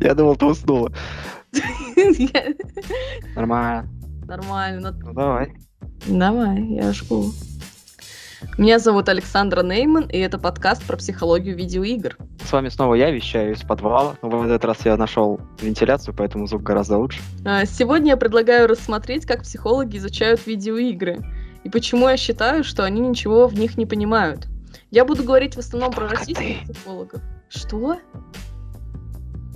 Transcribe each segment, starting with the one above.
Я думал, ты уснула. Нормально. Нормально. Ну давай. Давай, я жгу. Меня зовут Александра Нейман, и это подкаст про психологию видеоигр. С вами снова я вещаю из подвала, в этот раз я нашел вентиляцию, поэтому звук гораздо лучше. А, сегодня я предлагаю рассмотреть, как психологи изучают видеоигры, и почему я считаю, что они ничего в них не понимают. Я буду говорить в основном про российских психологов. Что?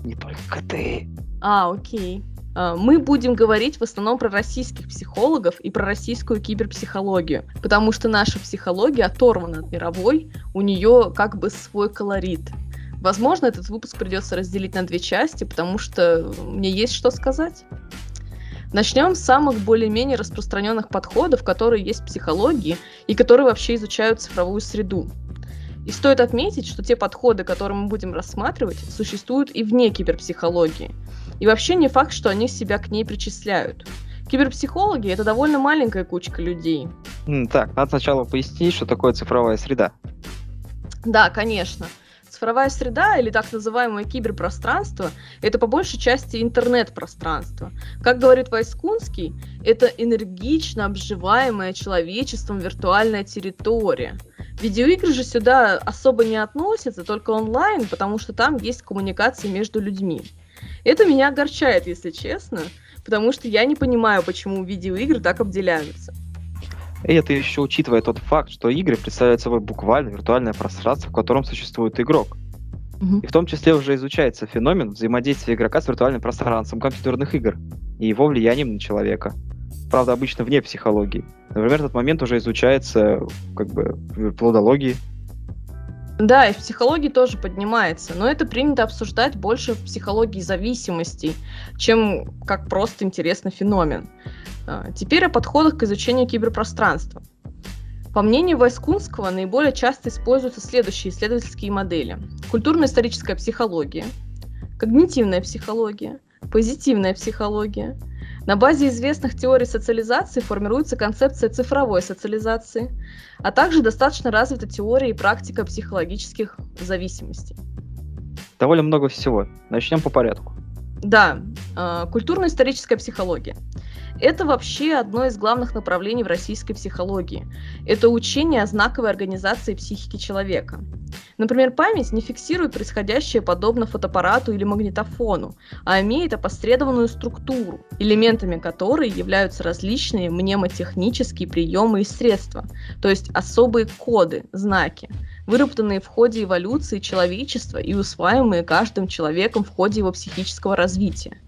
Не только ты. А, окей. А, мы будем говорить в основном про российских психологов и про российскую киберпсихологию, потому что наша психология оторвана от мировой, у нее как бы свой колорит. Возможно, этот выпуск придется разделить на две части, потому что мне есть что сказать. Начнем с самых более-менее распространенных подходов, которые есть в психологии и которые вообще изучают цифровую среду. И стоит отметить, что те подходы, которые мы будем рассматривать, существуют и вне киберпсихологии. И вообще не факт, что они себя к ней причисляют. Киберпсихологи — это довольно маленькая кучка людей. Так, надо сначала пояснить, что такое цифровая среда. Да, конечно. Цифровая среда или так называемое киберпространство – это по большей части интернет-пространство. Как говорит Вайскунский, это энергично обживаемая человечеством виртуальная территория – Видеоигры же сюда особо не относятся, только онлайн, потому что там есть коммуникация между людьми. Это меня огорчает, если честно, потому что я не понимаю, почему видеоигры так обделяются. И это еще учитывая тот факт, что игры представляют собой буквально виртуальное пространство, в котором существует игрок. Угу. И в том числе уже изучается феномен взаимодействия игрока с виртуальным пространством компьютерных игр и его влиянием на человека правда, обычно вне психологии. Например, этот момент уже изучается как бы в плодологии. Да, и в психологии тоже поднимается, но это принято обсуждать больше в психологии зависимостей, чем как просто интересный феномен. А, теперь о подходах к изучению киберпространства. По мнению Вайскунского, наиболее часто используются следующие исследовательские модели. Культурно-историческая психология, когнитивная психология, позитивная психология – на базе известных теорий социализации формируется концепция цифровой социализации, а также достаточно развита теория и практика психологических зависимостей. Довольно много всего. Начнем по порядку. Да, э, культурно-историческая психология. Это вообще одно из главных направлений в российской психологии. Это учение о знаковой организации психики человека. Например, память не фиксирует происходящее подобно фотоаппарату или магнитофону, а имеет опосредованную структуру, элементами которой являются различные мнемотехнические приемы и средства, то есть особые коды, знаки, выработанные в ходе эволюции человечества и усваиваемые каждым человеком в ходе его психического развития.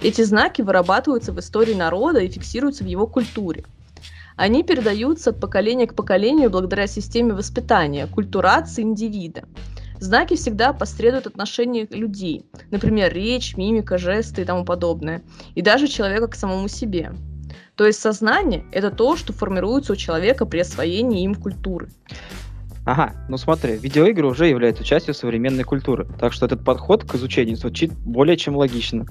Эти знаки вырабатываются в истории народа и фиксируются в его культуре. Они передаются от поколения к поколению благодаря системе воспитания, культурации индивида. Знаки всегда посредуют отношение людей, например, речь, мимика, жесты и тому подобное, и даже человека к самому себе. То есть сознание – это то, что формируется у человека при освоении им культуры. Ага, ну смотри, видеоигры уже являются частью современной культуры, так что этот подход к изучению звучит более чем логично.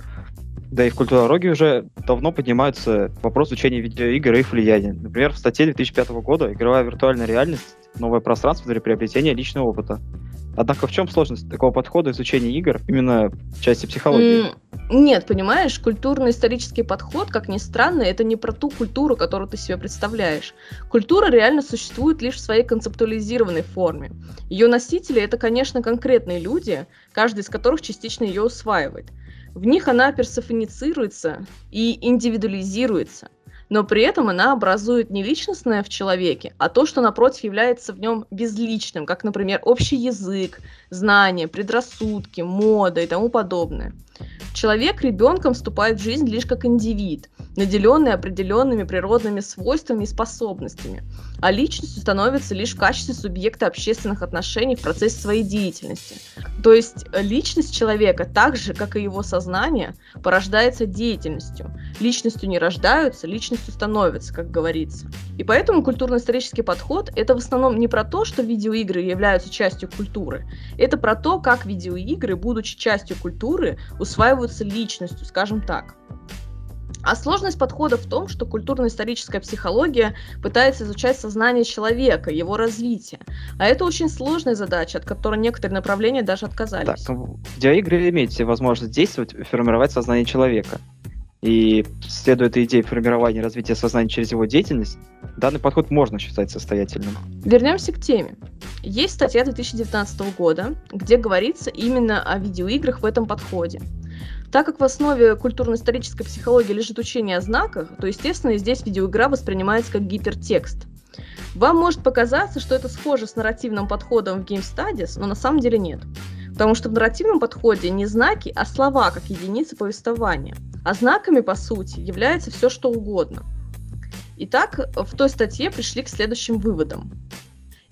Да и в культурологии уже давно поднимается вопрос учения видеоигр и их влияния. Например, в статье 2005 года «Игровая виртуальная реальность. Новое пространство для приобретения личного опыта». Однако в чем сложность такого подхода изучения игр именно в части психологии? Нет, понимаешь, культурно-исторический подход, как ни странно, это не про ту культуру, которую ты себе представляешь. Культура реально существует лишь в своей концептуализированной форме. Ее носители — это, конечно, конкретные люди, каждый из которых частично ее усваивает. В них она персонифицируется и индивидуализируется, но при этом она образует не личностное в человеке, а то, что напротив является в нем безличным, как, например, общий язык, знания, предрассудки, мода и тому подобное. Человек ребенком вступает в жизнь лишь как индивид, наделенный определенными природными свойствами и способностями, а личностью становится лишь в качестве субъекта общественных отношений в процессе своей деятельности. То есть э, личность человека, так же, как и его сознание, порождается деятельностью. Личностью не рождаются, личностью становятся, как говорится. И поэтому культурно-исторический подход — это в основном не про то, что видеоигры являются частью культуры, это про то, как видеоигры, будучи частью культуры, усваиваются личностью, скажем так. А сложность подхода в том, что культурно-историческая психология пытается изучать сознание человека, его развитие. А это очень сложная задача, от которой некоторые направления даже отказались. Так, ну, видеоигры имеете возможность действовать, формировать сознание человека. И следуя этой идее формирования и развития сознания через его деятельность, данный подход можно считать состоятельным. Вернемся к теме. Есть статья 2019 года, где говорится именно о видеоиграх в этом подходе. Так как в основе культурно-исторической психологии лежит учение о знаках, то, естественно, здесь видеоигра воспринимается как гипертекст. Вам может показаться, что это схоже с нарративным подходом в Game Studies, но на самом деле нет. Потому что в нарративном подходе не знаки, а слова как единицы повествования. А знаками, по сути, является все что угодно. Итак, в той статье пришли к следующим выводам.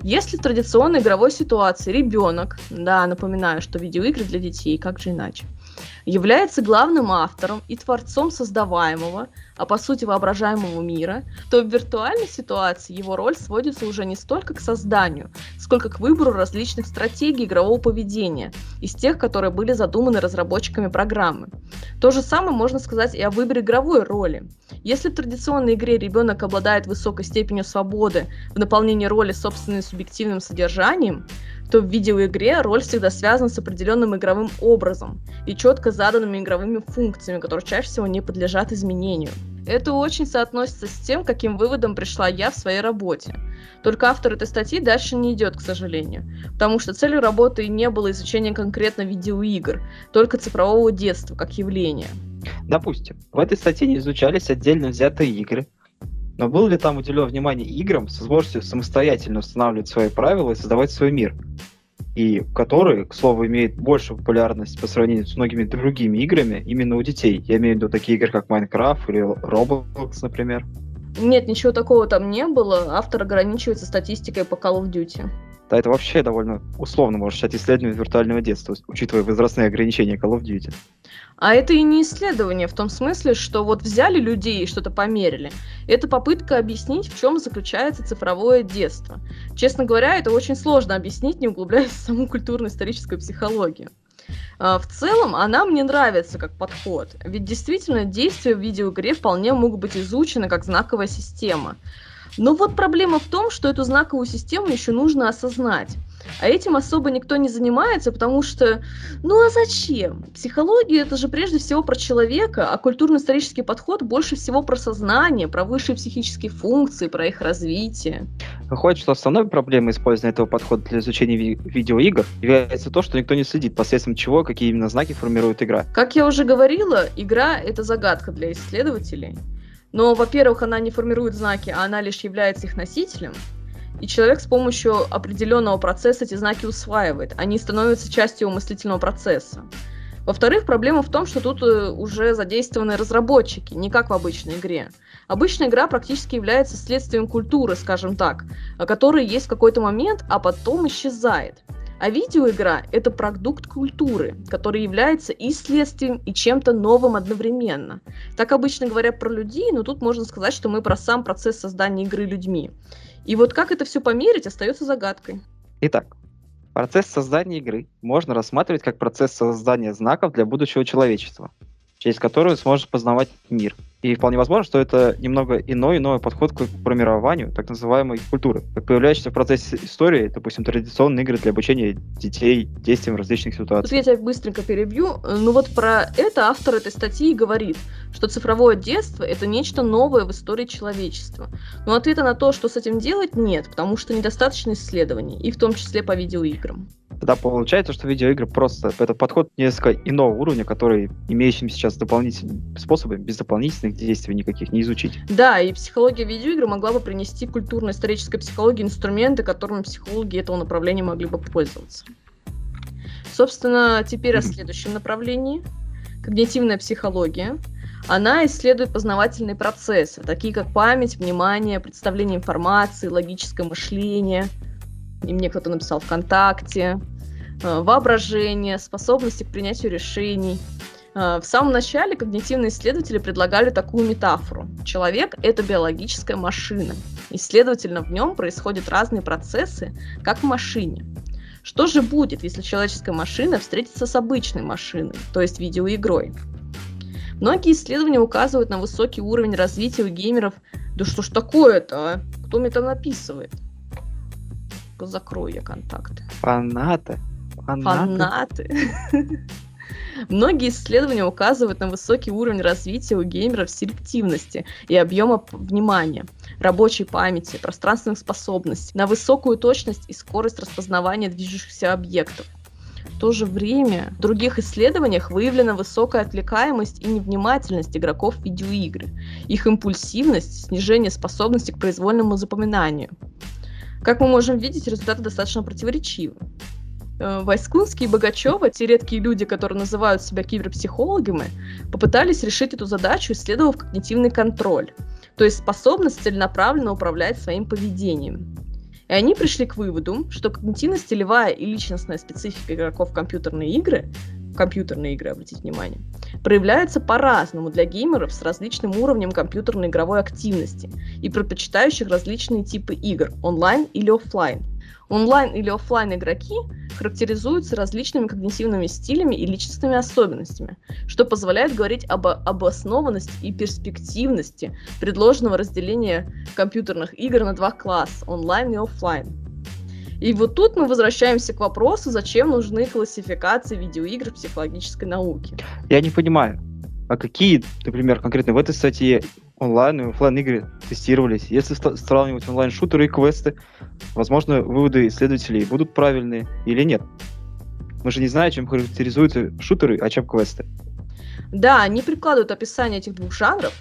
Если в традиционной игровой ситуации ребенок, да, напоминаю, что видеоигры для детей, как же иначе, является главным автором и творцом создаваемого, а по сути воображаемого мира, то в виртуальной ситуации его роль сводится уже не столько к созданию, сколько к выбору различных стратегий игрового поведения, из тех, которые были задуманы разработчиками программы. То же самое можно сказать и о выборе игровой роли. Если в традиционной игре ребенок обладает высокой степенью свободы в наполнении роли собственным субъективным содержанием, то в видеоигре роль всегда связана с определенным игровым образом и четко заданными игровыми функциями, которые чаще всего не подлежат изменению. Это очень соотносится с тем, каким выводом пришла я в своей работе. Только автор этой статьи дальше не идет, к сожалению, потому что целью работы не было изучение конкретно видеоигр, только цифрового детства как явления. Допустим, в этой статье не изучались отдельно взятые игры, но было ли там уделено внимание играм с возможностью самостоятельно устанавливать свои правила и создавать свой мир? И которые, к слову, имеют большую популярность по сравнению с многими другими играми именно у детей. Я имею в виду такие игры, как Minecraft или Roblox, например. Нет, ничего такого там не было. Автор ограничивается статистикой по Call of Duty. Да, это вообще довольно условно можно считать исследованием виртуального детства, учитывая возрастные ограничения Call of Duty. А это и не исследование в том смысле, что вот взяли людей и что-то померили. Это попытка объяснить, в чем заключается цифровое детство. Честно говоря, это очень сложно объяснить, не углубляясь в саму культурно-историческую психологию. А, в целом, она мне нравится как подход, ведь действительно действия в видеоигре вполне могут быть изучены как знаковая система. Но вот проблема в том, что эту знаковую систему еще нужно осознать. А этим особо никто не занимается, потому что, ну а зачем? Психология это же прежде всего про человека, а культурно-исторический подход больше всего про сознание, про высшие психические функции, про их развитие. Выходит, что основной проблемой использования этого подхода для изучения ви- видеоигр является то, что никто не следит, посредством чего, какие именно знаки формирует игра. Как я уже говорила, игра это загадка для исследователей. Но, во-первых, она не формирует знаки, а она лишь является их носителем. И человек с помощью определенного процесса эти знаки усваивает. Они становятся частью мыслительного процесса. Во-вторых, проблема в том, что тут э, уже задействованы разработчики, не как в обычной игре. Обычная игра практически является следствием культуры, скажем так, которая есть в какой-то момент, а потом исчезает. А видеоигра — это продукт культуры, который является и следствием, и чем-то новым одновременно. Так обычно говорят про людей, но тут можно сказать, что мы про сам процесс создания игры людьми. И вот как это все померить, остается загадкой. Итак, процесс создания игры можно рассматривать как процесс создания знаков для будущего человечества, через который сможет познавать мир — и вполне возможно, что это немного иной, иной подход к формированию так называемой культуры, как появляющийся в процессе истории, допустим, традиционные игры для обучения детей действиям в различных ситуациях. Тут я тебя быстренько перебью. Ну вот про это автор этой статьи говорит, что цифровое детство — это нечто новое в истории человечества. Но ответа на то, что с этим делать, нет, потому что недостаточно исследований, и в том числе по видеоиграм. Тогда получается, что видеоигры просто это подход несколько иного уровня, который имеющими сейчас дополнительными способами, без дополнительных действий никаких не изучить. Да, и психология видеоигр могла бы принести культурно-исторической психологии инструменты, которыми психологи этого направления могли бы пользоваться. Собственно, теперь о следующем направлении. Когнитивная психология. Она исследует познавательные процессы, такие как память, внимание, представление информации, логическое мышление. И мне кто-то написал ВКонтакте, воображение, способности к принятию решений. Э, в самом начале когнитивные исследователи предлагали такую метафору. Человек — это биологическая машина, и, следовательно, в нем происходят разные процессы, как в машине. Что же будет, если человеческая машина встретится с обычной машиной, то есть видеоигрой? Многие исследования указывают на высокий уровень развития у геймеров. Да что ж такое-то, а? Кто мне там написывает? Закрою я контакты. Фанаты. Фанаты. Многие исследования указывают на высокий уровень развития у геймеров селективности и объема внимания, рабочей памяти, пространственных способностей, на высокую точность и скорость распознавания движущихся объектов. В то же время в других исследованиях выявлена высокая отвлекаемость и невнимательность игроков в видеоигры, их импульсивность, снижение способности к произвольному запоминанию. Как мы можем видеть, результаты достаточно противоречивы. Э, Войскунский и Богачева, те редкие люди, которые называют себя киберпсихологами, попытались решить эту задачу, исследовав когнитивный контроль, то есть способность целенаправленно управлять своим поведением. И они пришли к выводу, что когнитивно-стилевая и личностная специфика игроков в компьютерные игры, компьютерные игры, обратите внимание, проявляется по-разному для геймеров с различным уровнем компьютерной игровой активности и предпочитающих различные типы игр, онлайн или офлайн. Онлайн или офлайн игроки характеризуются различными когнитивными стилями и личностными особенностями, что позволяет говорить об обоснованности и перспективности предложенного разделения компьютерных игр на два класса – онлайн и офлайн. И вот тут мы возвращаемся к вопросу, зачем нужны классификации видеоигр в психологической науке. Я не понимаю, а какие, например, конкретно в этой статье онлайн и офлайн игры тестировались? Если сравнивать онлайн-шутеры и квесты, возможно, выводы исследователей будут правильные или нет. Мы же не знаем, чем характеризуются шутеры, а чем квесты. Да, они прикладывают описание этих двух жанров.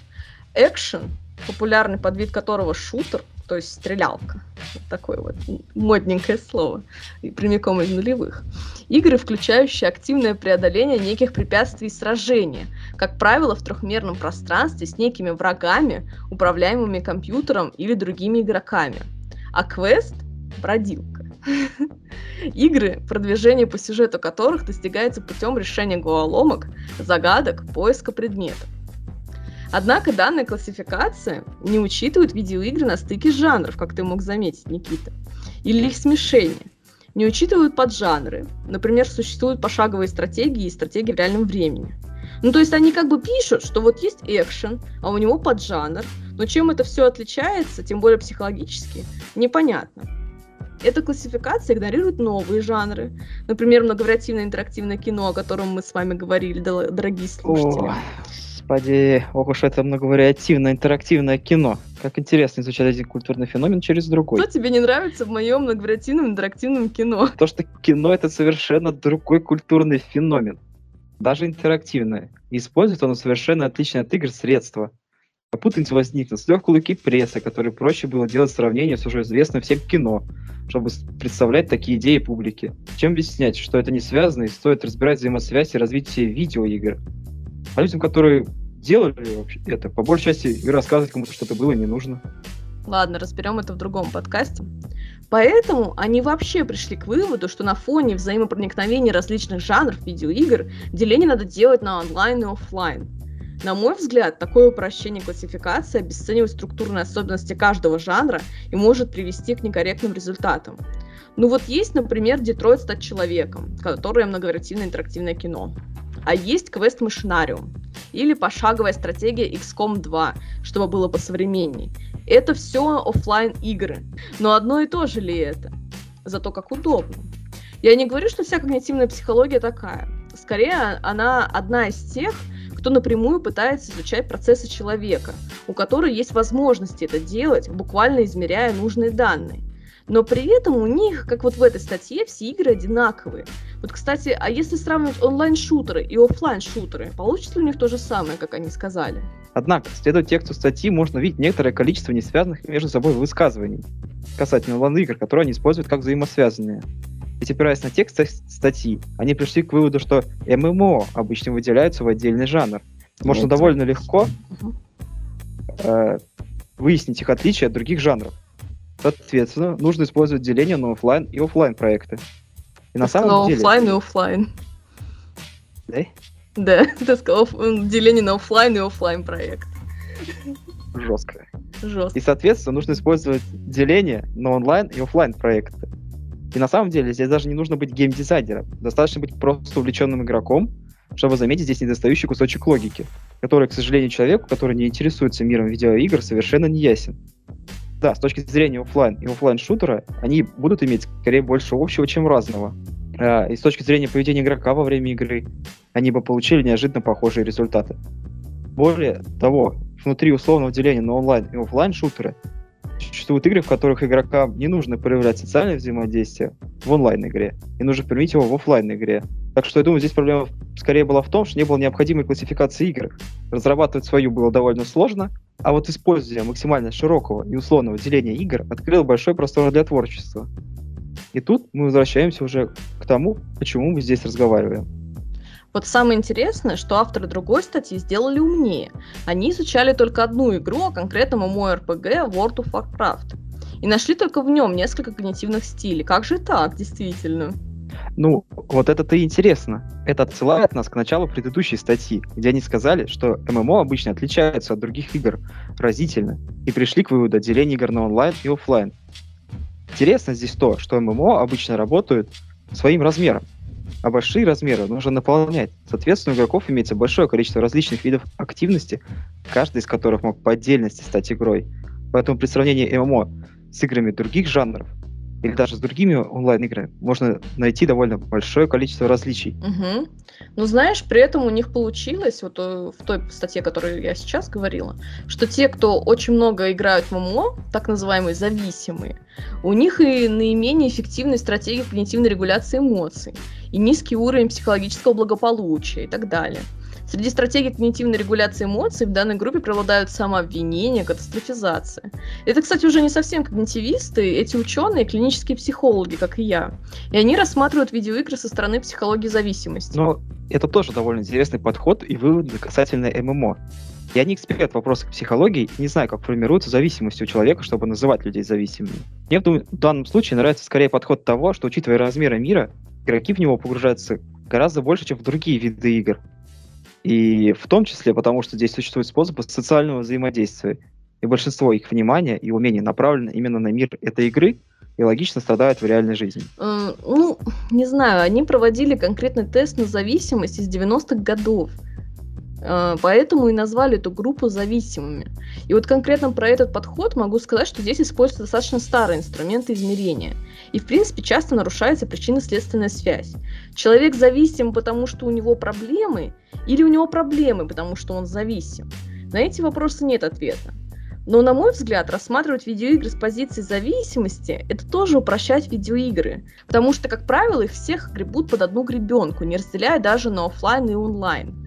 Экшен, популярный подвид которого шутер, то есть стрелялка. Вот такое вот модненькое слово, и прямиком из нулевых. Игры, включающие активное преодоление неких препятствий и сражения, как правило, в трехмерном пространстве с некими врагами, управляемыми компьютером или другими игроками. А квест — бродилка. Игры, продвижение по сюжету которых достигается путем решения головоломок, загадок, поиска предметов. Однако данная классификация не учитывает видеоигры на стыке жанров, как ты мог заметить, Никита, или их смешение. Не учитывают поджанры. Например, существуют пошаговые стратегии и стратегии в реальном времени. Ну, то есть они как бы пишут, что вот есть экшен, а у него поджанр, но чем это все отличается, тем более психологически, непонятно. Эта классификация игнорирует новые жанры. Например, многовариативное интерактивное кино, о котором мы с вами говорили, дорогие слушатели. О, Господи, ох уж это многовариативное интерактивное кино. Как интересно изучать один культурный феномен через другой. Что тебе не нравится в моем многовариативном интерактивном кино? То, что кино это совершенно другой культурный феномен. Даже интерактивное. И использует оно совершенно отличное от игр средства. А путаница возникнет с легкой луки прессы, которые проще было делать сравнение с уже известным всем кино, чтобы представлять такие идеи публике. Чем объяснять, что это не связано и стоит разбирать взаимосвязь и развитие видеоигр? А людям, которые делали вообще это, по большей части и рассказывать кому-то что-то было не нужно. Ладно, разберем это в другом подкасте. Поэтому они вообще пришли к выводу, что на фоне взаимопроникновения различных жанров видеоигр деление надо делать на онлайн и офлайн. На мой взгляд, такое упрощение классификации обесценивает структурные особенности каждого жанра и может привести к некорректным результатам. Ну вот есть, например, Детройт стать человеком, которое многовариативное интерактивное кино а есть квест Машинариум или пошаговая стратегия XCOM 2, чтобы было посовременней. Это все офлайн игры. Но одно и то же ли это? Зато как удобно. Я не говорю, что вся когнитивная психология такая. Скорее, она одна из тех, кто напрямую пытается изучать процессы человека, у которого есть возможности это делать, буквально измеряя нужные данные. Но при этом у них, как вот в этой статье, все игры одинаковые. Вот, кстати, а если сравнивать онлайн-шутеры и офлайн-шутеры, получится ли у них то же самое, как они сказали? Однако, следуя тексту статьи, можно увидеть некоторое количество несвязанных между собой высказываний касательно онлайн-игр, которые они используют как взаимосвязанные. Ведь опираясь на текст статьи, они пришли к выводу, что ММО обычно выделяются в отдельный жанр. Можно вот. довольно легко э, выяснить их отличия от других жанров. Соответственно, нужно использовать деление на офлайн и офлайн проекты. И на самом на деле... офлайн и офлайн. Да? Да, ты сказал деление на офлайн и офлайн проект. Жестко. Жестко. И, соответственно, нужно использовать деление на онлайн и офлайн проекты. И на самом деле здесь даже не нужно быть геймдизайнером. Достаточно быть просто увлеченным игроком, чтобы заметить здесь недостающий кусочек логики. который, к сожалению, человеку, который не интересуется миром видеоигр, совершенно не ясен. Да, с точки зрения офлайн и офлайн шутера они будут иметь скорее больше общего, чем разного. А, и с точки зрения поведения игрока во время игры, они бы получили неожиданно похожие результаты. Более того, внутри условного деления на онлайн и офлайн шутеры существуют игры, в которых игрокам не нужно проявлять социальное взаимодействие в онлайн-игре, и нужно применить его в офлайн игре Так что я думаю, здесь проблема скорее была в том, что не было необходимой классификации игр. Разрабатывать свою было довольно сложно, а вот использование максимально широкого и условного деления игр открыло большой простор для творчества. И тут мы возвращаемся уже к тому, почему мы здесь разговариваем. Вот самое интересное, что авторы другой статьи сделали умнее. Они изучали только одну игру, а конкретно MMORPG World of Warcraft. И нашли только в нем несколько когнитивных стилей. Как же так, действительно? Ну, вот это-то и интересно. Это отсылает нас к началу предыдущей статьи, где они сказали, что ММО обычно отличаются от других игр разительно, и пришли к выводу отделения игр на онлайн и офлайн. Интересно здесь то, что ММО обычно работают своим размером, а большие размеры нужно наполнять. Соответственно, у игроков имеется большое количество различных видов активности, каждый из которых мог по отдельности стать игрой. Поэтому при сравнении ММО с играми других жанров или даже с другими онлайн-играми можно найти довольно большое количество различий. Угу. Ну, знаешь, при этом у них получилось, вот э, в той статье, которую я сейчас говорила, что те, кто очень много играют в ММО, так называемые зависимые, у них и наименее эффективная стратегия когнитивной регуляции эмоций, и низкий уровень психологического благополучия и так далее. Среди стратегий когнитивной регуляции эмоций в данной группе преобладают самообвинение, катастрофизация. Это, кстати, уже не совсем когнитивисты, эти ученые клинические психологи, как и я. И они рассматривают видеоигры со стороны психологии зависимости. Но это тоже довольно интересный подход и выводы касательно ММО. Я не эксперт в вопросах психологии и не знаю, как формируется зависимость у человека, чтобы называть людей зависимыми. Мне в данном случае нравится скорее подход того, что, учитывая размеры мира, игроки в него погружаются гораздо больше, чем в другие виды игр. И в том числе потому, что здесь существуют способы социального взаимодействия. И большинство их внимания и умений направлено именно на мир этой игры и логично страдают в реальной жизни. Э, ну, не знаю, они проводили конкретный тест на зависимость из 90-х годов. Э, поэтому и назвали эту группу зависимыми. И вот конкретно про этот подход могу сказать, что здесь используются достаточно старые инструменты измерения. И, в принципе, часто нарушается причинно-следственная связь. Человек зависим, потому что у него проблемы, или у него проблемы, потому что он зависим? На эти вопросы нет ответа. Но, на мой взгляд, рассматривать видеоигры с позиции зависимости – это тоже упрощать видеоигры. Потому что, как правило, их всех гребут под одну гребенку, не разделяя даже на офлайн и онлайн.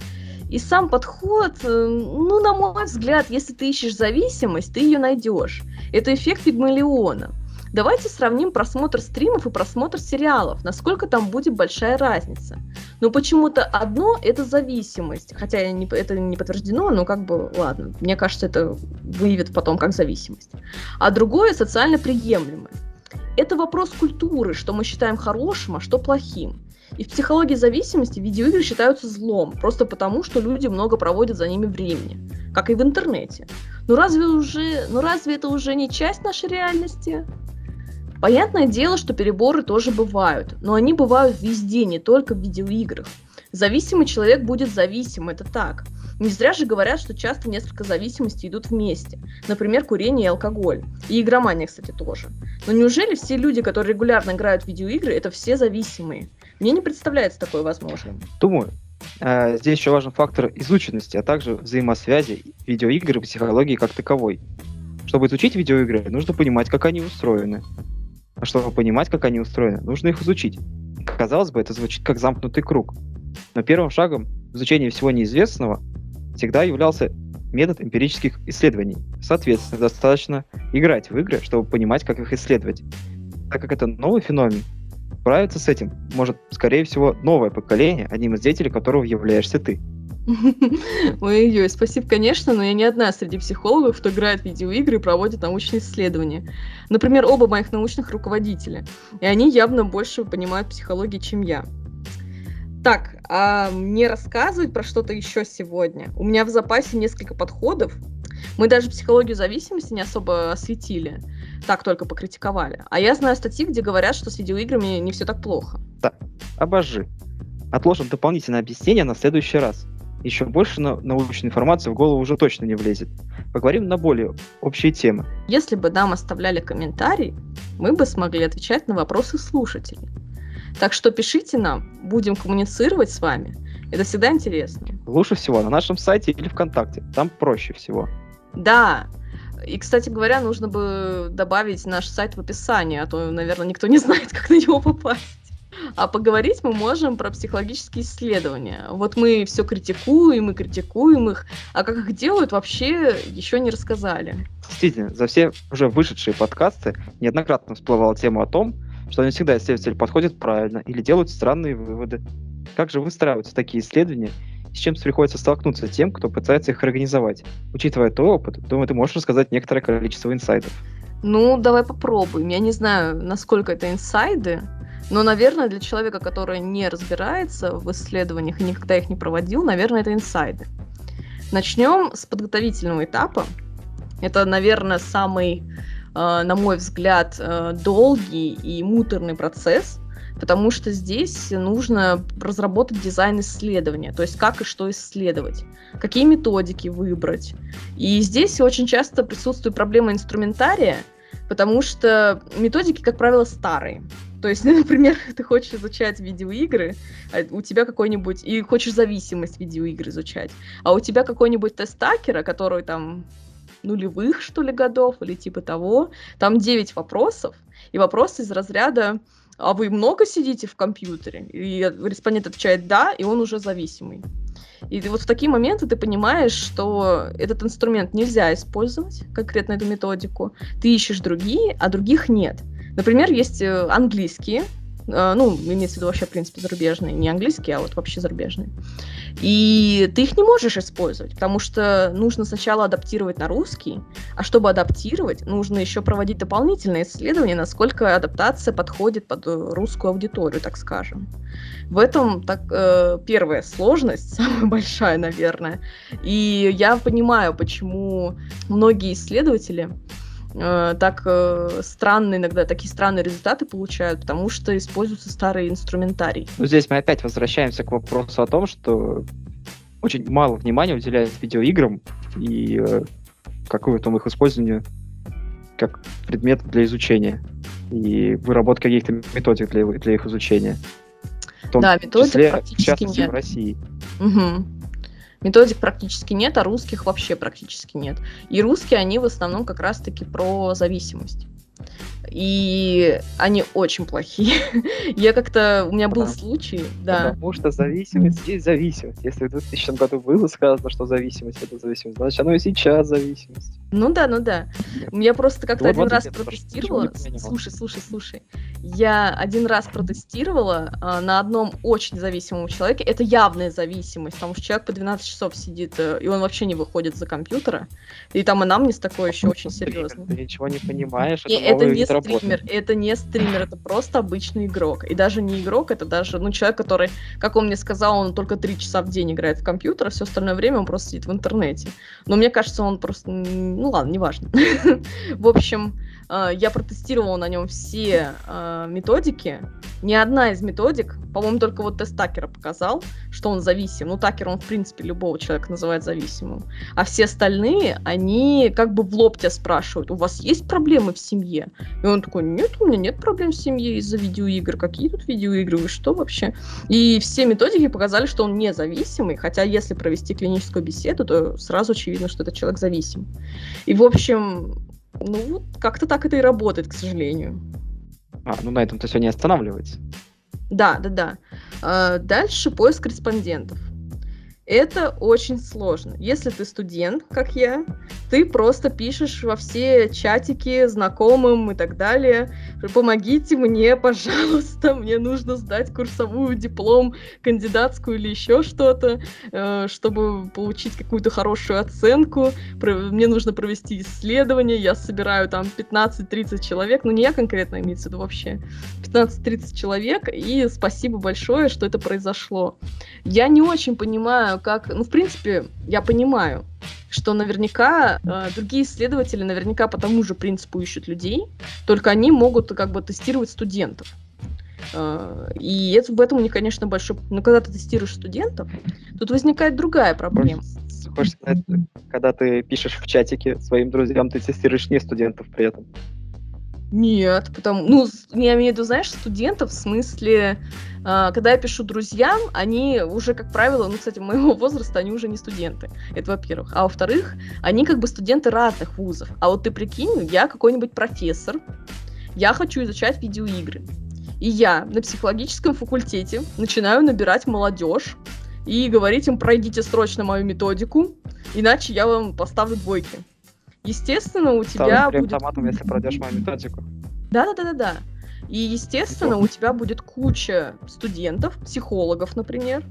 И сам подход, э, ну, на мой взгляд, если ты ищешь зависимость, ты ее найдешь. Это эффект Пигмалиона. Давайте сравним просмотр стримов и просмотр сериалов, насколько там будет большая разница. Но почему-то одно это зависимость, хотя это не подтверждено, но как бы ладно, мне кажется, это выявит потом как зависимость. А другое социально приемлемое. Это вопрос культуры, что мы считаем хорошим, а что плохим. И в психологии зависимости видеоигры считаются злом, просто потому, что люди много проводят за ними времени, как и в интернете. Ну разве уже, ну разве это уже не часть нашей реальности? Понятное дело, что переборы тоже бывают, но они бывают везде, не только в видеоиграх. Зависимый человек будет зависим, это так. Не зря же говорят, что часто несколько зависимостей идут вместе. Например, курение и алкоголь. И игромания, кстати, тоже. Но неужели все люди, которые регулярно играют в видеоигры, это все зависимые? Мне не представляется такое возможным. Думаю. Э, здесь еще важен фактор изученности, а также взаимосвязи видеоигр и психологии как таковой. Чтобы изучить видеоигры, нужно понимать, как они устроены. А чтобы понимать, как они устроены, нужно их изучить. Казалось бы, это звучит как замкнутый круг. Но первым шагом в изучении всего неизвестного всегда являлся метод эмпирических исследований. Соответственно, достаточно играть в игры, чтобы понимать, как их исследовать. Так как это новый феномен, справиться с этим может, скорее всего, новое поколение, одним из деятелей которого являешься ты. Ой-ой, спасибо, конечно, но я не одна среди психологов, кто играет в видеоигры и проводит научные исследования. Например, оба моих научных руководителя. И они явно больше понимают психологии, чем я. Так, а мне рассказывать про что-то еще сегодня? У меня в запасе несколько подходов. Мы даже психологию зависимости не особо осветили. Так только покритиковали. А я знаю статьи, где говорят, что с видеоиграми не все так плохо. Так, обожи. Отложим дополнительное объяснение на следующий раз. Еще больше на научной информации в голову уже точно не влезет. Поговорим на более общие темы. Если бы нам оставляли комментарий, мы бы смогли отвечать на вопросы слушателей. Так что пишите нам, будем коммуницировать с вами. Это всегда интересно. Лучше всего на нашем сайте или ВКонтакте. Там проще всего. Да. И, кстати говоря, нужно бы добавить наш сайт в описание, а то, наверное, никто не знает, как на него попасть. А поговорить мы можем про психологические исследования. Вот мы все критикуем и критикуем их, а как их делают, вообще еще не рассказали. Действительно, за все уже вышедшие подкасты неоднократно всплывала тема о том, что не всегда исследователи подходят правильно или делают странные выводы. Как же выстраиваются такие исследования с чем приходится столкнуться тем, кто пытается их организовать. Учитывая твой опыт, думаю, ты можешь рассказать некоторое количество инсайдов. Ну, давай попробуем. Я не знаю, насколько это инсайды, но, наверное, для человека, который не разбирается в исследованиях и никогда их не проводил, наверное, это инсайды. Начнем с подготовительного этапа. Это, наверное, самый, э, на мой взгляд, э, долгий и муторный процесс, потому что здесь нужно разработать дизайн исследования, то есть как и что исследовать, какие методики выбрать. И здесь очень часто присутствует проблема инструментария, потому что методики, как правило, старые. То есть, например, ты хочешь изучать видеоигры, а у тебя какой-нибудь... И хочешь зависимость видеоигр изучать, а у тебя какой-нибудь тест-такера, который там нулевых, что ли, годов, или типа того, там 9 вопросов, и вопросы из разряда а вы много сидите в компьютере? И респондент отвечает «да», и он уже зависимый. И вот в такие моменты ты понимаешь, что этот инструмент нельзя использовать, конкретно эту методику. Ты ищешь другие, а других нет. Например, есть э, английские, э, ну, имеется в виду вообще, в принципе, зарубежные, не английские, а вот вообще зарубежные. И ты их не можешь использовать, потому что нужно сначала адаптировать на русский, а чтобы адаптировать, нужно еще проводить дополнительные исследования, насколько адаптация подходит под русскую аудиторию, так скажем. В этом так, э, первая сложность, самая большая, наверное. И я понимаю, почему многие исследователи э, так э, странные иногда, такие странные результаты получают, потому что используются старые инструментарий. Ну, здесь мы опять возвращаемся к вопросу о том, что очень мало внимания уделяют видеоиграм и э, какому-то их использованию как предмет для изучения и выработка каких-то методик для, для их изучения. В том да, методик числе, практически в нет. в России. Угу. Методик практически нет, а русских вообще практически нет. И русские, они в основном как раз-таки про зависимость. И они очень плохие. Я как-то... У меня был случай, да. Потому что зависимость есть зависимость. Если в 2000 году было сказано, что зависимость — это зависимость, значит, оно и сейчас зависимость. Ну да, ну да. Я просто как-то один раз протестировала. Слушай, слушай, слушай. Я один раз протестировала а, на одном очень зависимом человеке. Это явная зависимость, потому что человек по 12 часов сидит, э, и он вообще не выходит за компьютера. И там анамнез такой еще очень серьезный. Ты ничего не понимаешь. Это не стример, это не стример, это просто обычный игрок. И даже не игрок, это даже, ну, человек, который, как он мне сказал, он только 3 часа в день играет в компьютер, а все остальное время он просто сидит в интернете. Но мне кажется, он просто ну ладно, неважно. В общем, я протестировала на нем все э, методики. Ни одна из методик, по-моему, только вот тест Такера показал, что он зависим. Ну, Такер, он, в принципе, любого человека называет зависимым. А все остальные, они как бы в лоб тебя спрашивают, у вас есть проблемы в семье? И он такой, нет, у меня нет проблем в семье из-за видеоигр. Какие тут видеоигры? Вы что вообще? И все методики показали, что он независимый, хотя если провести клиническую беседу, то сразу очевидно, что этот человек зависим. И, в общем, ну, как-то так это и работает, к сожалению. А, ну на этом-то все не останавливается. Да, да, да. А, дальше поиск респондентов. Это очень сложно. Если ты студент, как я, ты просто пишешь во все чатики знакомым и так далее. Помогите мне, пожалуйста, мне нужно сдать курсовую, диплом, кандидатскую или еще что-то, э, чтобы получить какую-то хорошую оценку. Мне нужно провести исследование. Я собираю там 15-30 человек, ну не я конкретно имеется в виду вообще, 15-30 человек, и спасибо большое, что это произошло. Я не очень понимаю, как... Ну, в принципе, я понимаю, что наверняка э, другие исследователи наверняка по тому же принципу ищут людей, только они могут как бы тестировать студентов. Э, и это, в этом у них, конечно, большой... Но когда ты тестируешь студентов, тут возникает другая проблема. Хочешь сказать, когда ты пишешь в чатике своим друзьям, ты тестируешь не студентов при этом? Нет, потому, ну, я имею в виду, знаешь, студентов, в смысле, э, когда я пишу друзьям, они уже, как правило, ну, кстати, моего возраста, они уже не студенты, это во-первых. А во-вторых, они как бы студенты разных вузов. А вот ты прикинь, я какой-нибудь профессор, я хочу изучать видеоигры. И я на психологическом факультете начинаю набирать молодежь и говорить им, пройдите срочно мою методику, иначе я вам поставлю двойки. Естественно, у тебя будет... автоматом, если пройдешь мою методику. Да-да-да-да-да. И, естественно, у тебя будет куча студентов, психологов, например.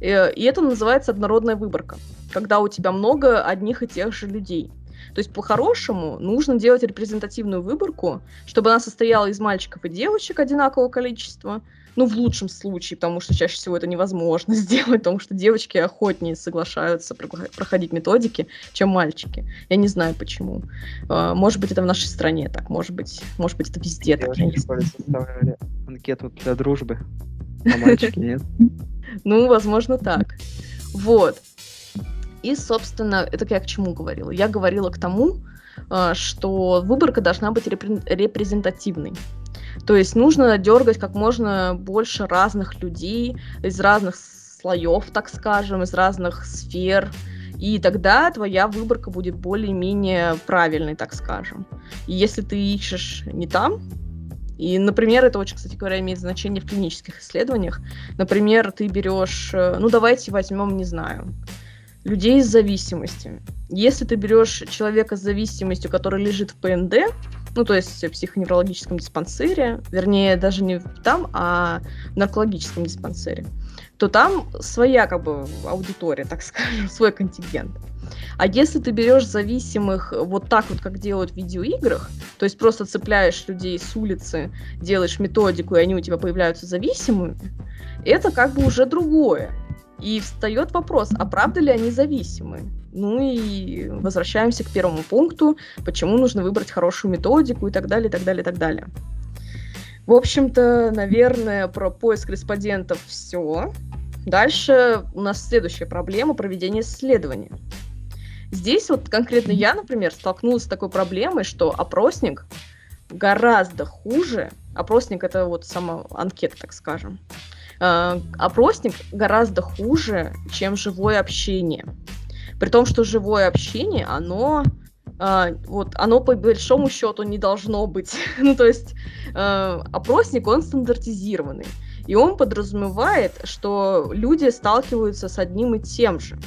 Э, и это называется однородная выборка, когда у тебя много одних и тех же людей. То есть, по-хорошему, нужно делать репрезентативную выборку, чтобы она состояла из мальчиков и девочек одинакового количества, ну, в лучшем случае, потому что чаще всего это невозможно сделать, потому что девочки охотнее соглашаются проходить методики, чем мальчики. Я не знаю почему. А, может быть, это в нашей стране так, может быть, может быть, это везде так. Я составляли анкету для дружбы, а мальчики нет. Ну, возможно, так. Вот. И, собственно, это я к чему говорила? Я говорила к тому, а, что выборка должна быть репрезентативной. То есть нужно дергать как можно больше разных людей из разных слоев, так скажем, из разных сфер. И тогда твоя выборка будет более-менее правильной, так скажем. И если ты ищешь не там, и, например, это очень, кстати говоря, имеет значение в клинических исследованиях. Например, ты берешь, э, ну давайте возьмем, не знаю, людей с зависимостями. Если ты берешь человека с зависимостью, который лежит в ПНД, ну, то есть в психоневрологическом диспансере, вернее, даже не там, а в наркологическом диспансере, то там своя, как бы, аудитория, так скажем, свой контингент. А если ты берешь зависимых вот так вот, как делают в видеоиграх, то есть просто цепляешь людей с улицы, делаешь методику, и они у тебя появляются зависимыми, это как бы уже другое. И встает вопрос, а правда ли они зависимы? Ну и возвращаемся к первому пункту, почему нужно выбрать хорошую методику и так далее, и так далее, и так далее. В общем-то, наверное, про поиск респондентов все. Дальше у нас следующая проблема проведения исследования. Здесь вот конкретно я, например, столкнулась с такой проблемой, что опросник гораздо хуже. Опросник это вот сама анкета, так скажем э, опросник гораздо хуже, чем живое общение. При том, что живое общение, оно Uh, вот оно по большому счету не должно быть. ну, то есть uh, опросник, он стандартизированный. И он подразумевает, что люди сталкиваются с одним и тем же.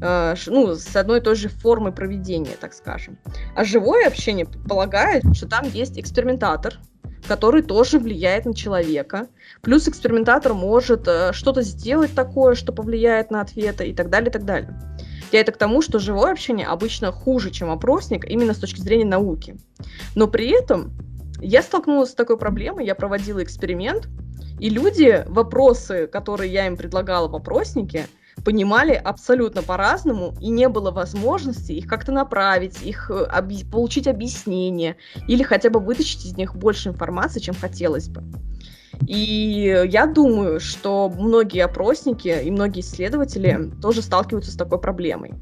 Uh, ну, с одной и той же формой проведения, так скажем. А живое общение предполагает, что там есть экспериментатор, который тоже влияет на человека. Плюс экспериментатор может э, что-то сделать такое, что повлияет на ответы и так далее, и так далее. Я это к тому, что живое общение обычно хуже, чем опросник, именно с точки зрения науки. Но при этом я столкнулась с такой проблемой, я проводила эксперимент, и люди вопросы, которые я им предлагала в опроснике, понимали абсолютно по-разному, и не было возможности их как-то направить, их э, объ... получить объяснение, или хотя бы вытащить из них больше информации, чем хотелось бы. И я думаю, что многие опросники и многие исследователи тоже сталкиваются с такой проблемой,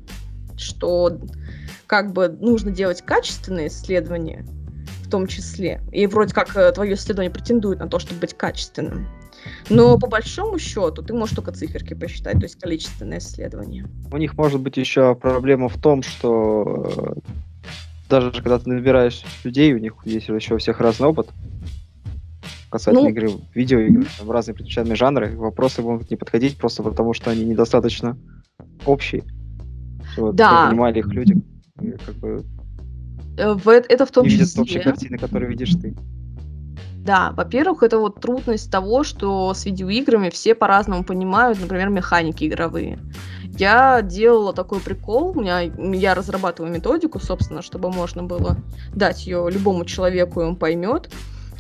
что как бы нужно делать качественные исследования, в том числе. И вроде как э, твое исследование претендует на то, чтобы быть качественным. Но по большому счету ты можешь только циферки посчитать, то есть количественное исследование. У них может быть еще проблема в том, что э, даже когда ты набираешь людей, у них есть еще у всех разный опыт касательно ну, игры, видеоигр, там разные предпочтительные жанры, вопросы могут не подходить просто потому, что они недостаточно общие. Вот, да. понимали их люди, как бы э, в, это в том не числе. видят общей картины, которую видишь ты. Да, во-первых, это вот трудность того, что с видеоиграми все по-разному понимают, например, механики игровые. Я делала такой прикол, у меня, я разрабатываю методику, собственно, чтобы можно было дать ее любому человеку, и он поймет.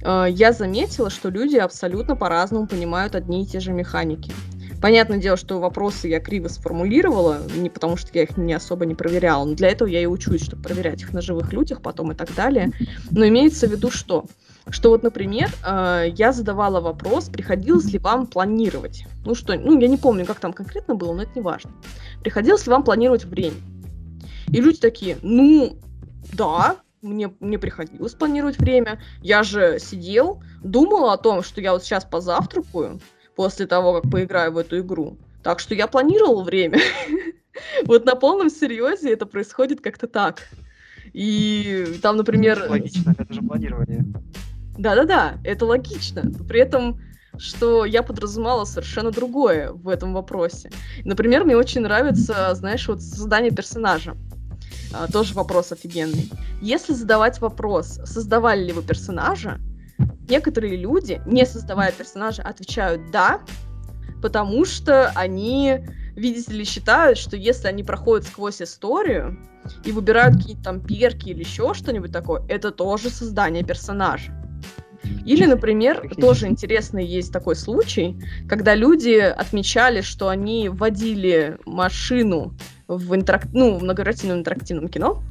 А, я заметила, что люди абсолютно по-разному понимают одни и те же механики. Понятное дело, что вопросы я криво сформулировала, не потому что я их не особо не проверяла, но для этого я и учусь, чтобы проверять их на живых людях потом и так далее. Но имеется в виду, что что вот, например, э, я задавала вопрос, приходилось ли вам планировать. Ну что, ну я не помню, как там конкретно было, но это не важно. Приходилось ли вам планировать время? И люди такие, ну, да, мне, мне приходилось планировать время. Я же сидел, думал о том, что я вот сейчас позавтракаю после того, как поиграю в эту игру. Так что я планировал время. Вот на полном серьезе это происходит как-то так. И там, например... Логично, это же планирование. Да-да-да, это логично. При этом что я подразумевала совершенно другое в этом вопросе. Например, мне очень нравится, знаешь, вот создание персонажа. А, тоже вопрос офигенный. Если задавать вопрос, создавали ли вы персонажа, некоторые люди, не создавая персонажа, отвечают «да», потому что они, видите ли, считают, что если они проходят сквозь историю и выбирают какие-то там перки или еще что-нибудь такое, это тоже создание персонажа. Или, например, тоже интересный есть такой случай, когда люди отмечали, что они водили машину в, интерак... ну, в многоигрательном интерактивном кино,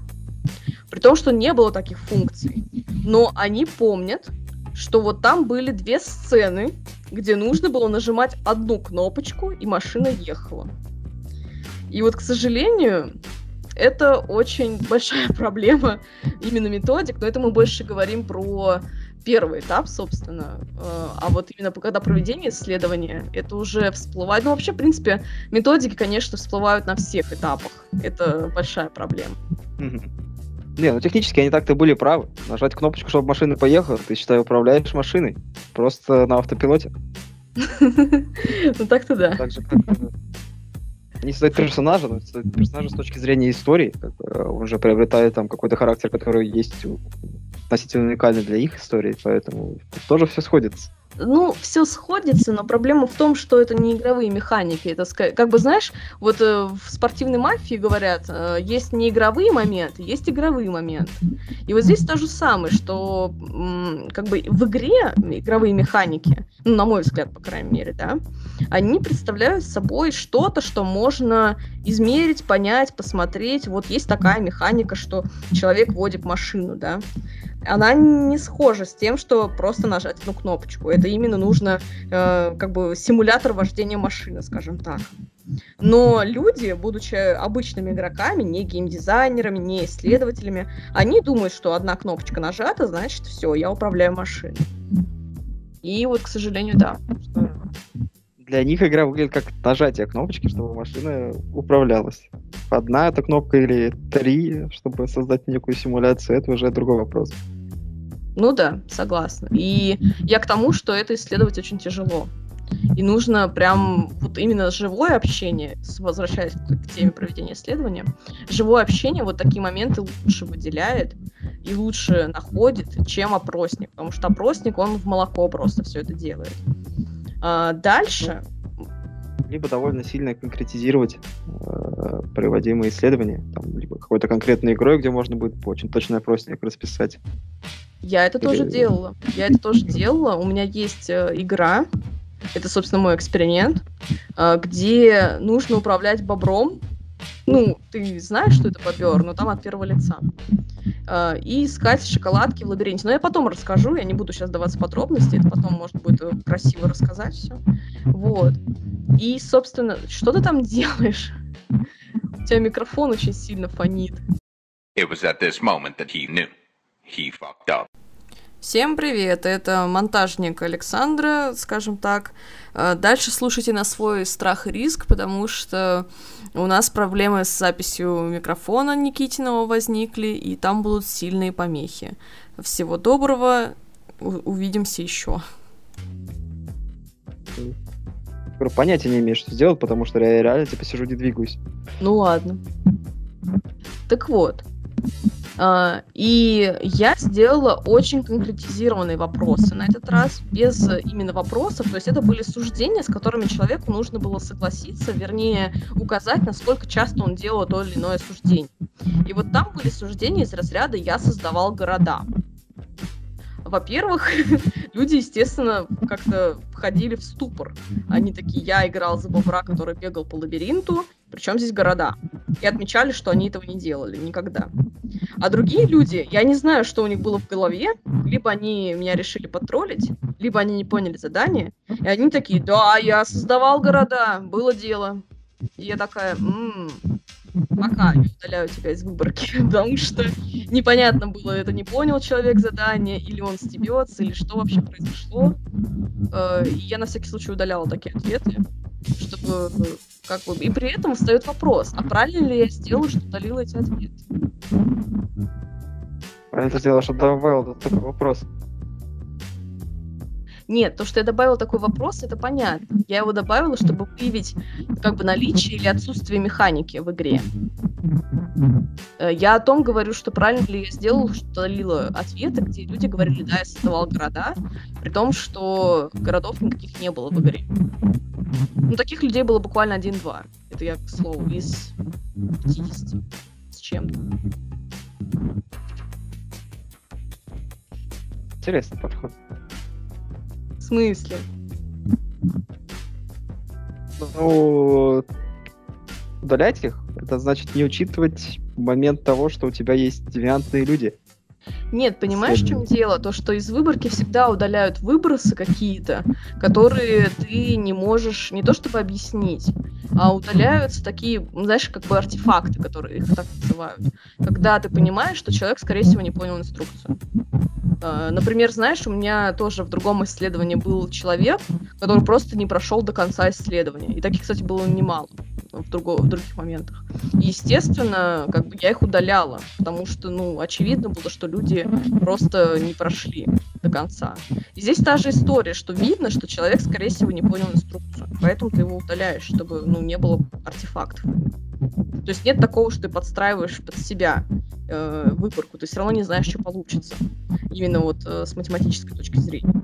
при том, что не было таких функций. Но они помнят, что вот там были две сцены, где нужно было нажимать одну кнопочку, и машина ехала. И вот, к сожалению, это очень большая проблема именно методик, но это мы больше говорим про первый этап, собственно. Э, а вот именно когда проведение исследования, это уже всплывает. Ну, вообще, в принципе, методики, конечно, всплывают на всех этапах. Это большая проблема. Не, ну технически они так-то были правы. Нажать кнопочку, чтобы машина поехала, ты, считай, управляешь машиной. Просто на автопилоте. Ну так-то да. Так же, как не создать персонажа, но создать персонажа с точки зрения истории. Как, он же приобретает там какой-то характер, который есть относительно уникальный для их истории, поэтому тоже все сходится. Ну, все сходится, но проблема в том, что это не игровые механики. Это как бы, знаешь, вот э, в спортивной мафии говорят, э, есть не игровые моменты, есть игровые моменты. И вот здесь то же самое, что как бы в игре игровые механики, ну, на мой взгляд, по крайней мере, да, они представляют собой что-то, что можно измерить, понять, посмотреть. Вот есть такая механика, что человек водит машину, да она не схожа с тем, что просто нажать одну кнопочку. Это именно нужно э, как бы симулятор вождения машины, скажем так. Но люди, будучи обычными игроками, не геймдизайнерами, не исследователями, они думают, что одна кнопочка нажата, значит, все, я управляю машиной. И вот, к сожалению, да. Для них игра выглядит как нажатие кнопочки, чтобы машина управлялась. Одна эта кнопка или три, чтобы создать некую симуляцию, это уже другой вопрос. Ну да, согласна. И я к тому, что это исследовать очень тяжело. И нужно прям вот именно живое общение, возвращаясь к теме проведения исследования, живое общение вот такие моменты лучше выделяет и лучше находит, чем опросник. Потому что опросник, он в молоко просто все это делает. А дальше... Либо довольно сильно конкретизировать э, проводимые исследования, там, либо какой-то конкретной игрой, где можно будет очень точный опросник расписать. Я это тоже делала. Я это тоже делала. У меня есть э, игра, это, собственно, мой эксперимент, э, где нужно управлять бобром. Ну, ты знаешь, что это бобер, но там от первого лица. Э, и искать шоколадки в лабиринте. Но я потом расскажу, я не буду сейчас даваться подробности, это потом можно будет э, красиво рассказать все. Вот. И, собственно, что ты там делаешь? У тебя микрофон очень сильно фонит. It was at this moment that he knew. He fucked up. Всем привет, это монтажник Александра, скажем так. Э, дальше слушайте на свой страх и риск, потому что у нас проблемы с записью микрофона Никитиного возникли, и там будут сильные помехи. Всего доброго, увидимся еще. Понятия не имею, что сделать, потому что я реально типа сижу не двигаюсь. Ну ладно. Так вот, и я сделала очень конкретизированные вопросы на этот раз, без именно вопросов. То есть это были суждения, с которыми человеку нужно было согласиться, вернее, указать, насколько часто он делал то или иное суждение. И вот там были суждения из разряда «я создавал города». Во-первых, люди, естественно, как-то входили в ступор. Они такие, я играл за бобра, который бегал по лабиринту, причем здесь города. и отмечали, что они этого не делали никогда. А другие люди, я не знаю, что у них было в голове, либо они меня решили потроллить, либо они не поняли задание, и они такие, да, я создавал города, было дело. И я такая, м-м, пока я удаляю тебя из выборки, потому что непонятно было, это не понял человек задание, или он стебется, или что вообще произошло. Э, и я на всякий случай удаляла такие ответы, чтобы как бы... И при этом встает вопрос, а правильно ли я сделала, что удалила эти ответы? Правильно ты сделала, что добавил такой вопрос. Нет, то, что я добавила такой вопрос, это понятно. Я его добавила, чтобы выявить как бы наличие или отсутствие механики в игре. Э, я о том говорю, что правильно ли я сделала, что удалила ответы, где люди говорили, да, я создавал города, при том, что городов никаких не было в игре. Ну, таких людей было буквально один-два. Это я, к слову, из 50 с чем-то. Интересный подход смысле? Ну, удалять их, это значит не учитывать момент того, что у тебя есть девиантные люди. Нет, понимаешь, в чем дело? То, что из выборки всегда удаляют выбросы какие-то, которые ты не можешь не то чтобы объяснить, а удаляются такие, знаешь, как бы артефакты, которые их так называют. Когда ты понимаешь, что человек, скорее всего, не понял инструкцию. А, например, знаешь, у меня тоже в другом исследовании был человек, который просто не прошел до конца исследования. И таких, кстати, было немало в, друго, в других моментах. Естественно, как бы я их удаляла, потому что, ну, очевидно было, что люди просто не прошли до конца. И здесь та же история, что видно, что человек, скорее всего, не понял инструкцию, поэтому ты его удаляешь, чтобы, ну, не было артефактов. То есть нет такого, что ты подстраиваешь под себя э, выборку, ты все равно не знаешь, что получится. Именно вот э, с математической точки зрения.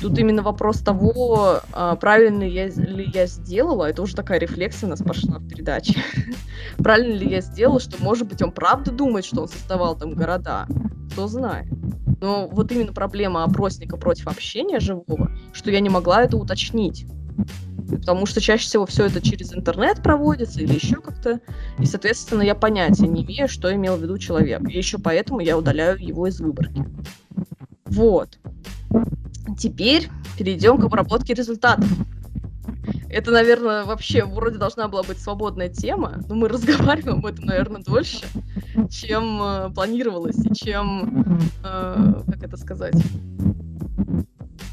Тут именно вопрос того, э, правильно ли я сделала, это уже такая рефлексия у нас пошла в передаче. правильно ли я сделала, что, может быть, он правда думает, что он создавал там города, кто знает. Но вот именно проблема опросника против общения живого, что я не могла это уточнить. Потому что чаще всего все это через интернет проводится или еще как-то. И, соответственно, я понятия не имею, что имел в виду человек. И еще поэтому я удаляю его из выборки. Вот. Теперь перейдем к обработке результатов. Это, наверное, вообще вроде должна была быть свободная тема, но мы разговариваем об этом, наверное, дольше, чем э, планировалось и чем, э, как это сказать,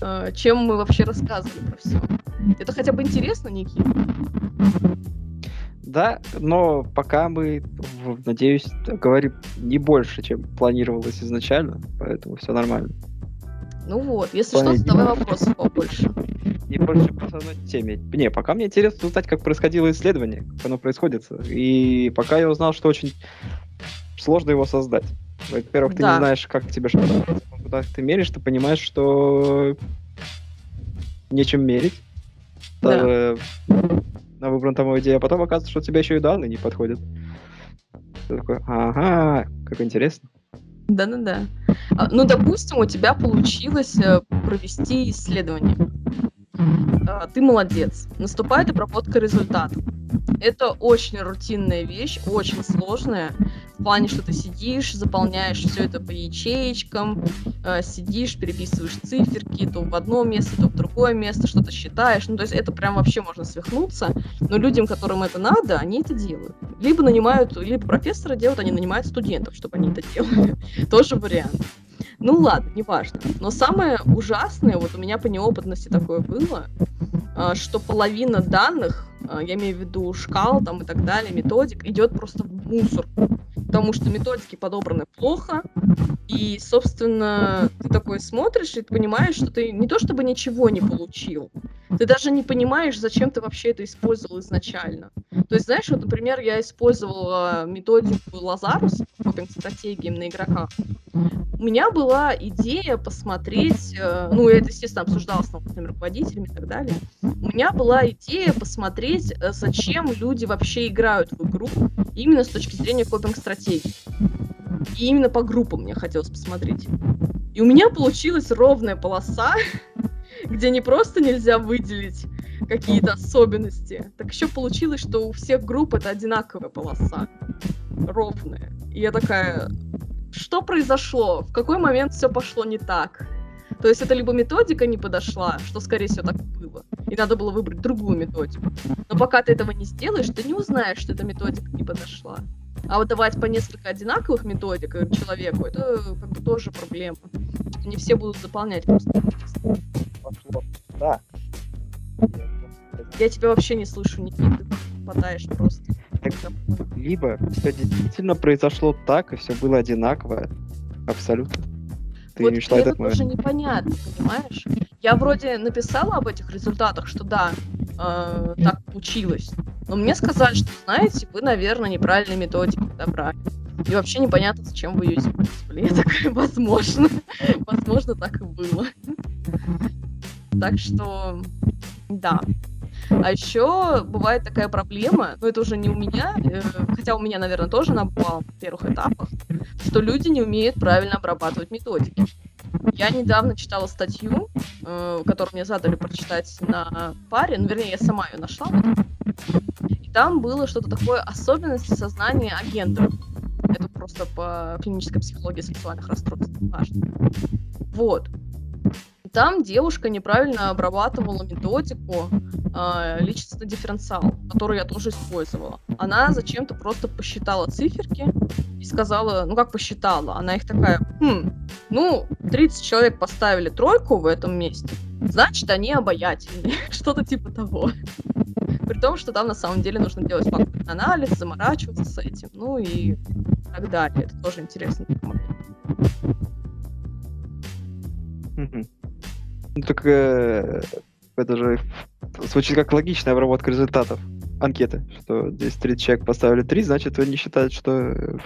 э, чем мы вообще рассказывали про все. Это хотя бы интересно, Никит? Да, но пока мы, надеюсь, говорим не больше, чем планировалось изначально, поэтому все нормально. Ну вот, если что, задавай вопросы побольше. Не больше по теме. Не, пока мне интересно узнать, как происходило исследование, как оно происходит. И пока я узнал, что очень сложно его создать. Во-первых, ты да. не знаешь, как тебе что Куда ты меришь, ты понимаешь, что нечем мерить да. на выбран тому идея, а потом оказывается, что у тебя еще и данные не подходят. Ты такой, ага, как интересно. Да-да-да. А, ну, допустим, у тебя получилось э, провести исследование. А, ты молодец. Наступает обработка результатов. Это очень рутинная вещь, очень сложная. В плане, что ты сидишь, заполняешь все это по ячеечкам, э, сидишь, переписываешь циферки, то в одно место, то в другое место, что-то считаешь. Ну, то есть это прям вообще можно свихнуться. Но людям, которым это надо, они это делают. Либо нанимают, либо профессора делают, они нанимают студентов, чтобы они это делали. Тоже вариант. Ну ладно, неважно. Но самое ужасное, вот у меня по неопытности такое было, а, что половина данных, а, я имею в виду шкал там и так далее, методик, идет просто в мусор. Потому что методики подобраны плохо, и, собственно, ты такой смотришь и ты понимаешь, что ты не то чтобы ничего не получил, ты даже не понимаешь, зачем ты вообще это использовал изначально. То есть, знаешь, вот, например, я использовала методику Лазарус по стратегиям на игроках. У меня была идея посмотреть, э, ну, я это, естественно, обсуждала с научными руководителями и так далее. У меня была идея посмотреть, э, зачем люди вообще играют в игру, именно с точки зрения копинг-стратегий. И именно по группам мне хотелось посмотреть. И у меня получилась ровная полоса, где не просто нельзя выделить какие-то особенности. Так еще получилось, что у всех групп это одинаковая полоса. Ровная. И я такая, что произошло? В какой момент все пошло не так? То есть это либо методика не подошла, что, скорее всего, так было, и надо было выбрать другую методику. Но пока ты этого не сделаешь, ты не узнаешь, что эта методика не подошла. А вот давать по несколько одинаковых методик человеку, это как бы тоже проблема. Не все будут заполнять просто. Да. Я тебя вообще не слышу, Никита. Ты хватаешь просто. Так, либо все действительно произошло так, и все было одинаково. Абсолютно. Ты вот не учла этот момент. тоже непонятно, понимаешь? Я вроде написала об этих результатах, что да, э, так получилось. Но мне сказали, что, знаете, вы, наверное, неправильные методики подобрали. И вообще непонятно, зачем вы ее использовали. Я такая, возможно, возможно, так и было. Так что, да. А еще бывает такая проблема, но это уже не у меня, э, хотя у меня, наверное, тоже на первых этапах, что люди не умеют правильно обрабатывать методики. Я недавно читала статью, э, которую мне задали прочитать на паре, ну, вернее, я сама ее нашла. И там было что-то такое особенности сознания агентов. Это просто по клинической психологии сексуальных расстройств. Важно. Вот. Там девушка неправильно обрабатывала методику э, личностный дифференциал, который я тоже использовала. Она зачем-то просто посчитала циферки и сказала, ну как посчитала, она их такая, хм, ну, 30 человек поставили тройку в этом месте, значит, они обаятельные, что-то типа того. При том, что там на самом деле нужно делать факторный анализ, заморачиваться с этим, ну и так далее. Это тоже интересно. Ну так э, это же звучит как логичная обработка результатов анкеты, что здесь 30 человек поставили 3, значит, они считают, что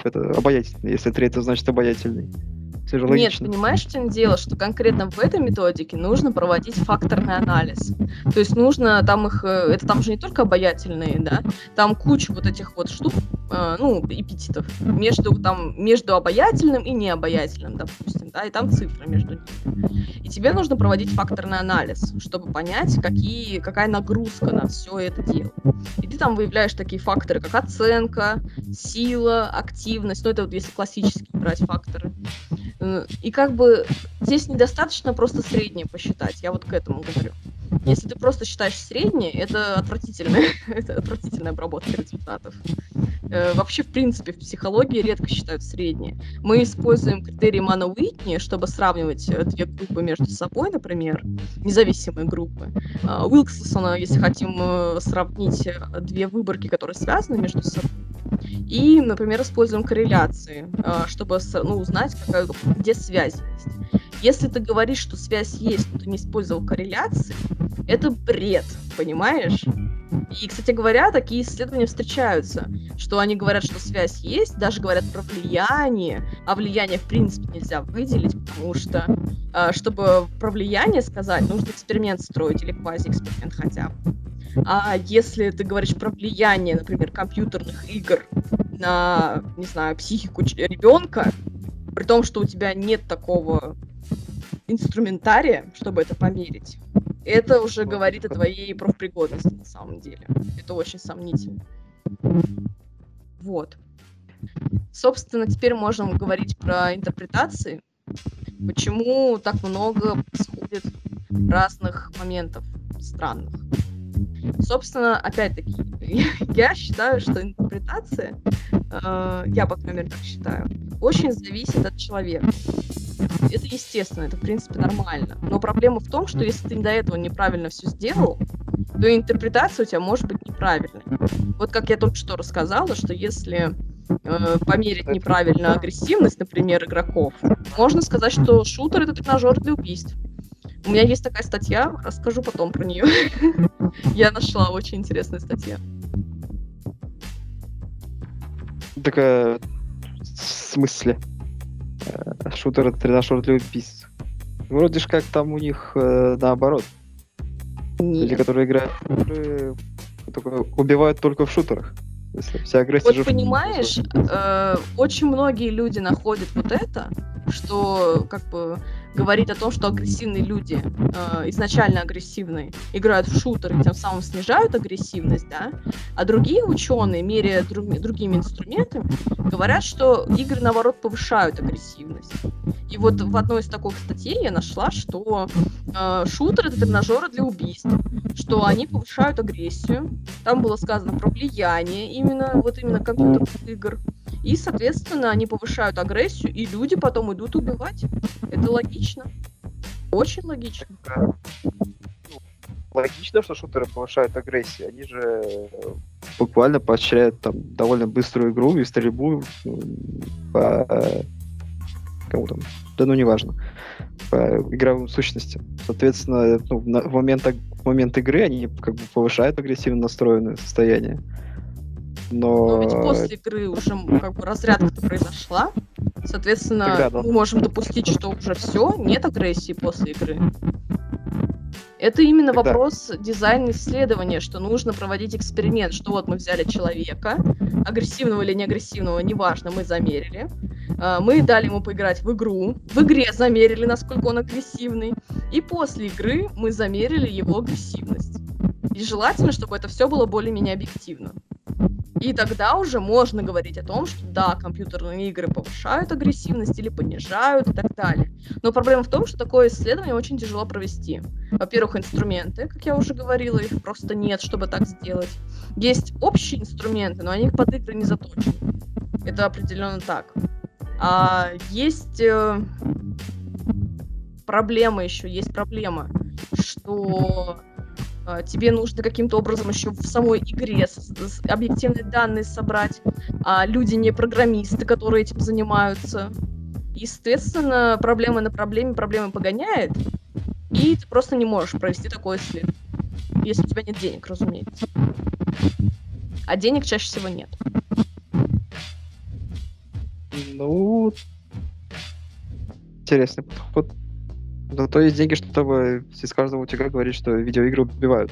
это обаятельный. Если 3, это значит обаятельный. Все же Нет, понимаешь, в чем дело, что конкретно в этой методике нужно проводить факторный анализ. То есть нужно там их, э, это там же не только обаятельные, да, там куча вот этих вот штук, э, ну, эпитетов, между, там, между обаятельным и необаятельным, допустим, да, и там цифры между ними. И тебе нужно проводить факторный анализ, чтобы понять, какие, какая нагрузка на все это дело. И ты там выявляешь такие факторы, как оценка, сила, активность, ну, это вот если классические брать факторы. Э, и как бы здесь недостаточно просто среднее посчитать, я вот к этому говорю. Если ты просто считаешь среднее, это отвратительная, это отвратительная обработка результатов. Э, вообще, в принципе, в психологии редко считают среднее. Мы используем критерий Мана Уитни, чтобы сравнивать э, две группы между собой, например, независимые группы. Уилксона, если хотим сравнить две выборки, которые связаны между собой, и, например, используем корреляции, а, чтобы ну, узнать, какая, где связь есть. Если ты говоришь, что связь есть, но ты не использовал корреляции, это бред, понимаешь? И, кстати говоря, такие исследования встречаются, что они говорят, что связь есть, даже говорят про влияние, а влияние в принципе нельзя выделить, потому что, а, чтобы про влияние сказать, нужно эксперимент строить или квази-эксперимент хотя бы. А если ты говоришь про влияние, например, компьютерных игр на, не знаю, психику ребенка, при том, что у тебя нет такого инструментария, чтобы это померить, это уже говорит о твоей профпригодности на самом деле. Это очень сомнительно. Вот. Собственно, теперь можем говорить про интерпретации. Почему так много происходит разных моментов странных. Собственно, опять-таки, я считаю, что интерпретация, э, я, по крайней мере, так считаю, очень зависит от человека. Это естественно, это, в принципе, нормально. Но проблема в том, что если ты до этого неправильно все сделал, то интерпретация у тебя может быть неправильной. Вот как я только что рассказала, что если э, померить неправильно агрессивность, например, игроков, можно сказать, что шутер — это тренажер для убийств. У меня есть такая статья, расскажу потом про нее. Я нашла очень интересная статья. Такая в смысле? Э, шутер тренажер для убийств. Вроде ж как там у них э, наоборот. Нет. Люди, которые играют которые убивают только в шутерах. Вся агрессия вот же понимаешь, э, очень многие люди находят вот это, что как бы говорить о том, что агрессивные люди, э, изначально агрессивные, играют в шутеры, тем самым снижают агрессивность, да, а другие ученые, меряя друг, другими инструментами, говорят, что игры, наоборот, повышают агрессивность. И вот в одной из таких статей я нашла, что э, шутеры — это тренажеры для убийств, что они повышают агрессию. Там было сказано про влияние именно, вот именно компьютерных игр. И, соответственно, они повышают агрессию, и люди потом идут убивать. Это логично. Очень логично. Логично, что шутеры повышают агрессию. Они же э, буквально поощряют там довольно быструю игру и стрельбу по кому там, да ну неважно, по игровым сущностям. Соответственно, ну, в, момент, в момент игры они как бы повышают агрессивно настроенное состояние. Но... Но ведь после игры уже как бы разрядка-то произошла. Соответственно, Тогда, да. мы можем допустить, что уже все, нет агрессии после игры. Это именно Тогда... вопрос дизайна исследования, что нужно проводить эксперимент, что вот мы взяли человека, агрессивного или неагрессивного, неважно, мы замерили. А, мы дали ему поиграть в игру, в игре замерили, насколько он агрессивный, и после игры мы замерили его агрессивность. И желательно, чтобы это все было более-менее объективно. И тогда уже можно говорить о том, что да, компьютерные игры повышают агрессивность или понижают и так далее. Но проблема в том, что такое исследование очень тяжело провести. Во-первых, инструменты, как я уже говорила, их просто нет, чтобы так сделать. Есть общие инструменты, но они под игры не заточены. Это определенно так. А есть э, проблема еще, есть проблема, что тебе нужно каким-то образом еще в самой игре объективные данные собрать, а люди не программисты, которые этим занимаются. Естественно, проблема на проблеме проблемы погоняет, и ты просто не можешь провести такое исследование. Если у тебя нет денег, разумеется. А денег чаще всего нет. Ну, интересный подход. Зато есть деньги, чтобы из каждого утюга говорить, что видеоигры убивают.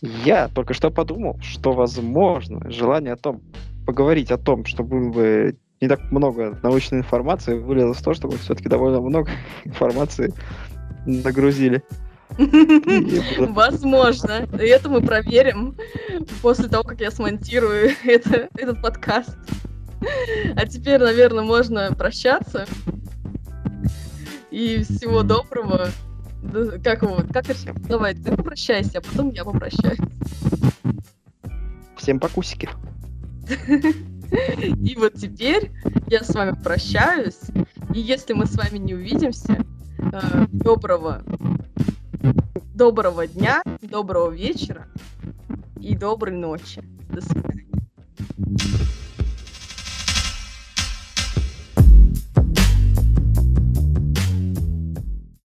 Я только что подумал, что, возможно, желание о том, поговорить о том, что было бы не так много научной информации, вылилось в то, чтобы все-таки довольно много информации нагрузили. Возможно. И это мы проверим после того, как я смонтирую это, этот подкаст. А теперь, наверное, можно прощаться. И всего доброго. Как его? Как Давай, ты попрощайся, а потом я попрощаюсь. Всем покусики. И вот теперь я с вами прощаюсь. И если мы с вами не увидимся, э, доброго, доброго дня, доброго вечера и доброй ночи. До свидания.